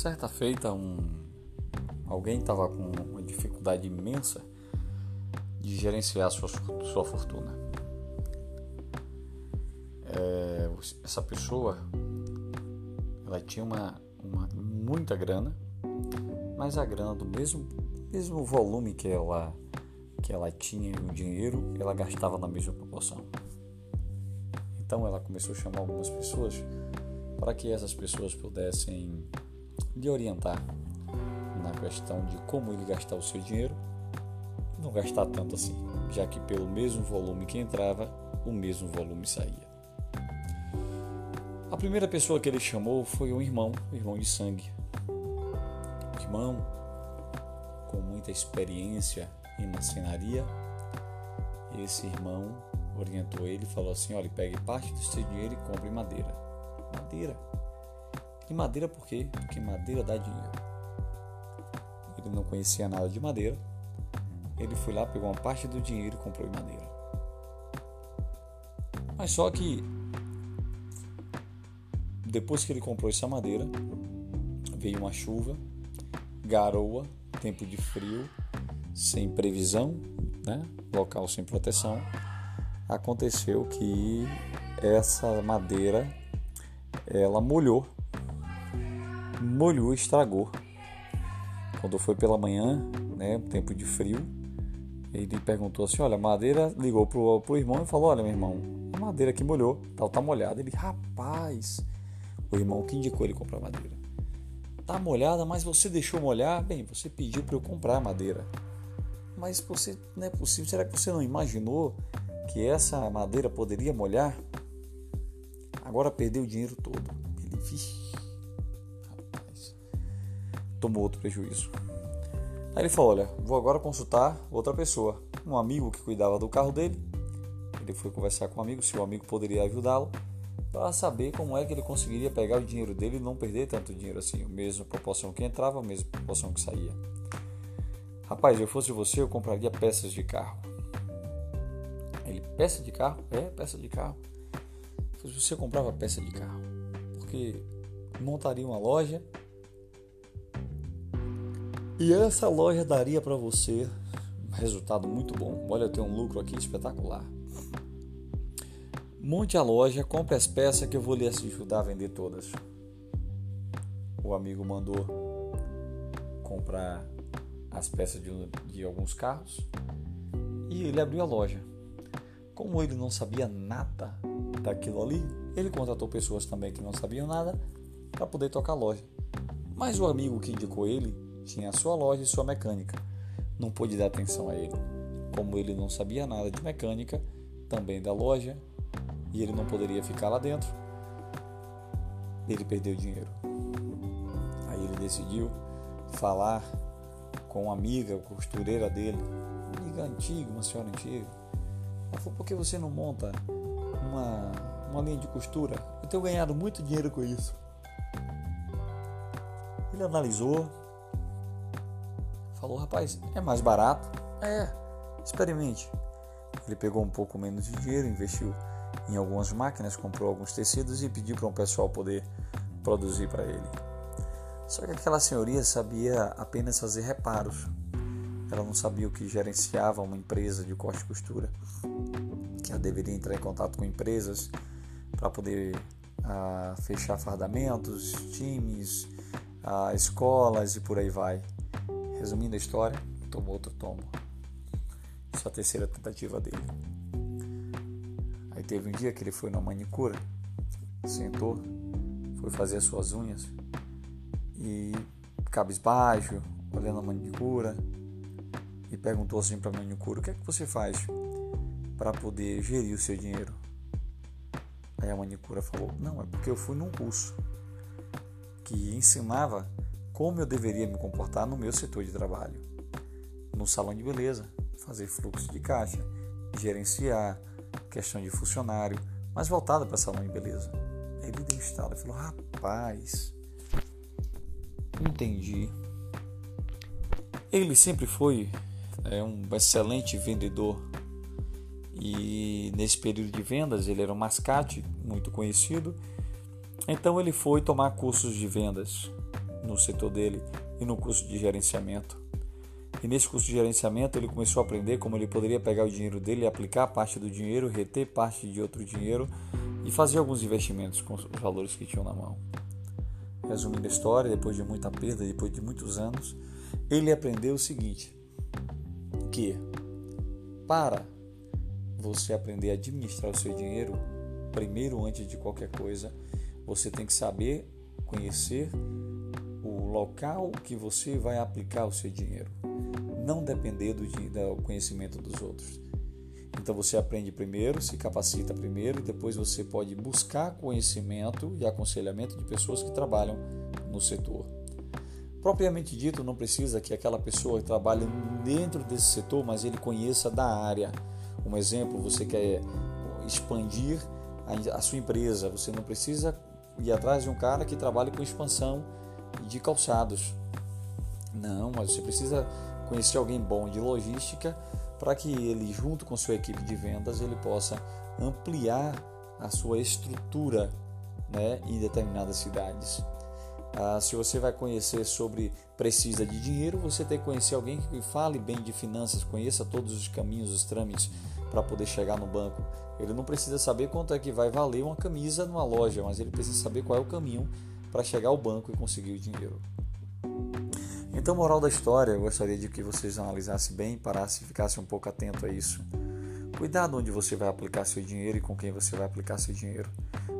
Certa feita, um, alguém estava com uma dificuldade imensa de gerenciar sua, sua fortuna. É, essa pessoa ela tinha uma, uma muita grana, mas a grana do mesmo, mesmo volume que ela que ela tinha o dinheiro, ela gastava na mesma proporção. Então ela começou a chamar algumas pessoas para que essas pessoas pudessem lhe orientar na questão de como ele gastar o seu dinheiro não gastar tanto assim, já que pelo mesmo volume que entrava, o mesmo volume saía. A primeira pessoa que ele chamou foi um irmão, um irmão de sangue. Um irmão com muita experiência em marcenaria. Esse irmão orientou ele e falou assim: olha, pegue parte do seu dinheiro e compre madeira. Madeira. E madeira por quê? Porque madeira dá dinheiro. Ele não conhecia nada de madeira. Ele foi lá, pegou uma parte do dinheiro e comprou madeira. Mas só que depois que ele comprou essa madeira, veio uma chuva, garoa, tempo de frio, sem previsão, né? local sem proteção aconteceu que essa madeira ela molhou, molhou, estragou. Quando foi pela manhã, né, tempo de frio, ele perguntou assim: Olha, a madeira ligou pro, pro irmão e falou: Olha, meu irmão, a madeira que molhou, tal, tá molhada. Ele, rapaz, o irmão que indicou ele comprar madeira. Tá molhada, mas você deixou molhar? Bem, você pediu para eu comprar madeira. Mas você não é possível. Será que você não imaginou que essa madeira poderia molhar, agora perdeu o dinheiro todo. Ele, vixi, tomou outro prejuízo. Aí ele falou: Olha, vou agora consultar outra pessoa, um amigo que cuidava do carro dele. Ele foi conversar com o um amigo se o amigo poderia ajudá-lo para saber como é que ele conseguiria pegar o dinheiro dele e não perder tanto dinheiro assim, a mesma proporção que entrava, a mesma proporção que saía. Rapaz, eu fosse você, eu compraria peças de carro. Ele, peça de carro? É, peça de carro. Se você comprava peça de carro, porque montaria uma loja e essa loja daria para você um resultado muito bom. Olha, eu tenho um lucro aqui espetacular. Monte a loja, compre as peças que eu vou lhe ajudar a vender todas. O amigo mandou comprar as peças de, de alguns carros e ele abriu a loja. Como ele não sabia nada daquilo ali, ele contratou pessoas também que não sabiam nada para poder tocar a loja. Mas o amigo que indicou ele tinha a sua loja e sua mecânica. Não pôde dar atenção a ele. Como ele não sabia nada de mecânica, também da loja, e ele não poderia ficar lá dentro, ele perdeu dinheiro. Aí ele decidiu falar com uma amiga, costureira dele, uma amiga antiga, uma senhora antiga, ela falou, por que você não monta uma, uma linha de costura? Eu tenho ganhado muito dinheiro com isso. Ele analisou, falou, rapaz, é mais barato? É, experimente. Ele pegou um pouco menos de dinheiro, investiu em algumas máquinas, comprou alguns tecidos e pediu para um pessoal poder produzir para ele. Só que aquela senhoria sabia apenas fazer reparos, ela não sabia o que gerenciava uma empresa de corte e costura, que ela deveria entrar em contato com empresas para poder ah, fechar fardamentos, times, ah, escolas e por aí vai. Resumindo a história, tomou outro tombo. Isso é a terceira tentativa dele. Aí teve um dia que ele foi na manicura, sentou, foi fazer as suas unhas e cabisbaixo, olhando a manicura, e perguntou assim para a manicure: O que é que você faz para poder gerir o seu dinheiro? Aí a manicura falou: Não, é porque eu fui num curso que ensinava como eu deveria me comportar no meu setor de trabalho, no salão de beleza, fazer fluxo de caixa, gerenciar, questão de funcionário, mas voltada para salão de beleza. Ele deu estalo e falou: Rapaz, entendi. Ele sempre foi é um excelente vendedor e nesse período de vendas ele era um mascate muito conhecido. Então ele foi tomar cursos de vendas no setor dele e no curso de gerenciamento. E nesse curso de gerenciamento ele começou a aprender como ele poderia pegar o dinheiro dele aplicar parte do dinheiro, reter parte de outro dinheiro e fazer alguns investimentos com os valores que tinham na mão. Resumindo a história, depois de muita perda, depois de muitos anos, ele aprendeu o seguinte: que para você aprender a administrar o seu dinheiro, primeiro antes de qualquer coisa, você tem que saber conhecer local que você vai aplicar o seu dinheiro, não depender do, do conhecimento dos outros. Então você aprende primeiro, se capacita primeiro e depois você pode buscar conhecimento e aconselhamento de pessoas que trabalham no setor. Propriamente dito, não precisa que aquela pessoa trabalhe dentro desse setor, mas ele conheça da área. Um exemplo, você quer expandir a sua empresa, você não precisa ir atrás de um cara que trabalhe com expansão de calçados. Não, mas você precisa conhecer alguém bom de logística para que ele, junto com sua equipe de vendas, ele possa ampliar a sua estrutura né, em determinadas cidades. Ah, se você vai conhecer sobre precisa de dinheiro, você tem que conhecer alguém que fale bem de finanças, conheça todos os caminhos, os trâmites para poder chegar no banco. Ele não precisa saber quanto é que vai valer uma camisa numa loja, mas ele precisa saber qual é o caminho para chegar ao banco e conseguir o dinheiro. Então, moral da história, eu gostaria de que vocês analisassem bem, parassem e ficassem um pouco atento a isso. Cuidado onde você vai aplicar seu dinheiro e com quem você vai aplicar seu dinheiro.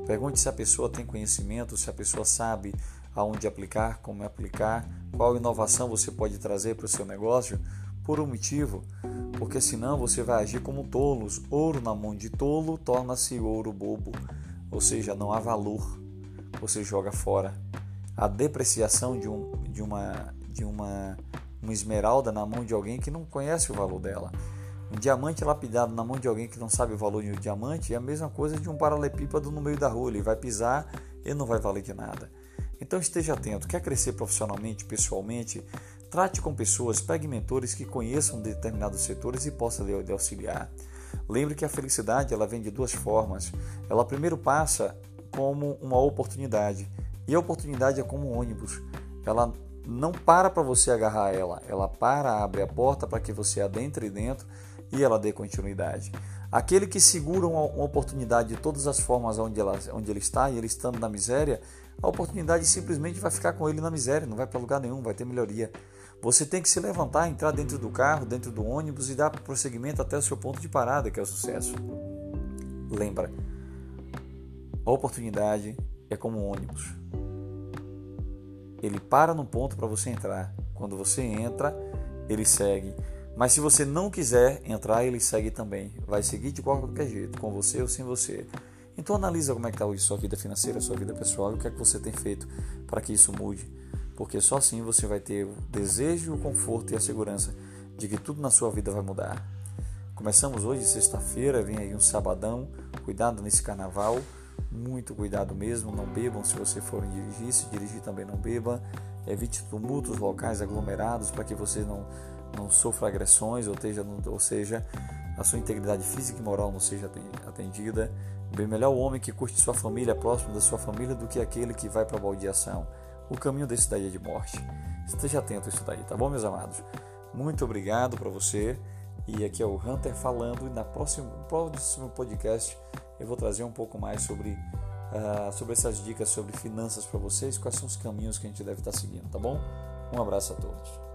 Pergunte se a pessoa tem conhecimento, se a pessoa sabe aonde aplicar, como aplicar, qual inovação você pode trazer para o seu negócio, por um motivo, porque senão você vai agir como tolos. Ouro na mão de tolo torna-se ouro bobo, ou seja, não há valor, você joga fora. A depreciação de, um, de, uma, de uma, uma esmeralda na mão de alguém que não conhece o valor dela. Um diamante lapidado na mão de alguém que não sabe o valor de um diamante é a mesma coisa de um paralepípedo no meio da rua. Ele vai pisar e não vai valer de nada. Então esteja atento. Quer crescer profissionalmente, pessoalmente? Trate com pessoas, pegue mentores que conheçam determinados setores e possa lhe auxiliar. Lembre que a felicidade ela vem de duas formas. Ela primeiro passa como uma oportunidade e a oportunidade é como um ônibus. Ela não para para você agarrar ela, ela para, abre a porta para que você adentre dentro e ela dê continuidade. Aquele que segura uma, uma oportunidade de todas as formas onde, ela, onde ele está e ele estando na miséria, a oportunidade simplesmente vai ficar com ele na miséria, não vai para lugar nenhum, vai ter melhoria. Você tem que se levantar, entrar dentro do carro, dentro do ônibus e dar prosseguimento até o seu ponto de parada, que é o sucesso. Lembra, a oportunidade é como um ônibus. Ele para no ponto para você entrar. Quando você entra, ele segue. Mas se você não quiser entrar, ele segue também. Vai seguir de qualquer jeito, com você ou sem você. Então analisa como é que está hoje sua vida financeira, sua vida pessoal e o que é que você tem feito para que isso mude. Porque só assim você vai ter o desejo, o conforto e a segurança de que tudo na sua vida vai mudar. Começamos hoje, sexta-feira, vem aí um sabadão. Cuidado nesse carnaval, muito cuidado mesmo. Não bebam se você for dirigir, se dirigir também não beba. Evite tumultos locais aglomerados para que você não, não sofra agressões, ou, seja, ou seja, a sua integridade física e moral não seja atendida. Bem melhor o homem que curte sua família, próximo da sua família, do que aquele que vai para a baldeação. O caminho desse daí é de morte. Esteja atento a isso daí, tá bom, meus amados? Muito obrigado para você. E aqui é o Hunter falando. E na próxima, próximo podcast eu vou trazer um pouco mais sobre, uh, sobre essas dicas sobre finanças para vocês, quais são os caminhos que a gente deve estar tá seguindo, tá bom? Um abraço a todos.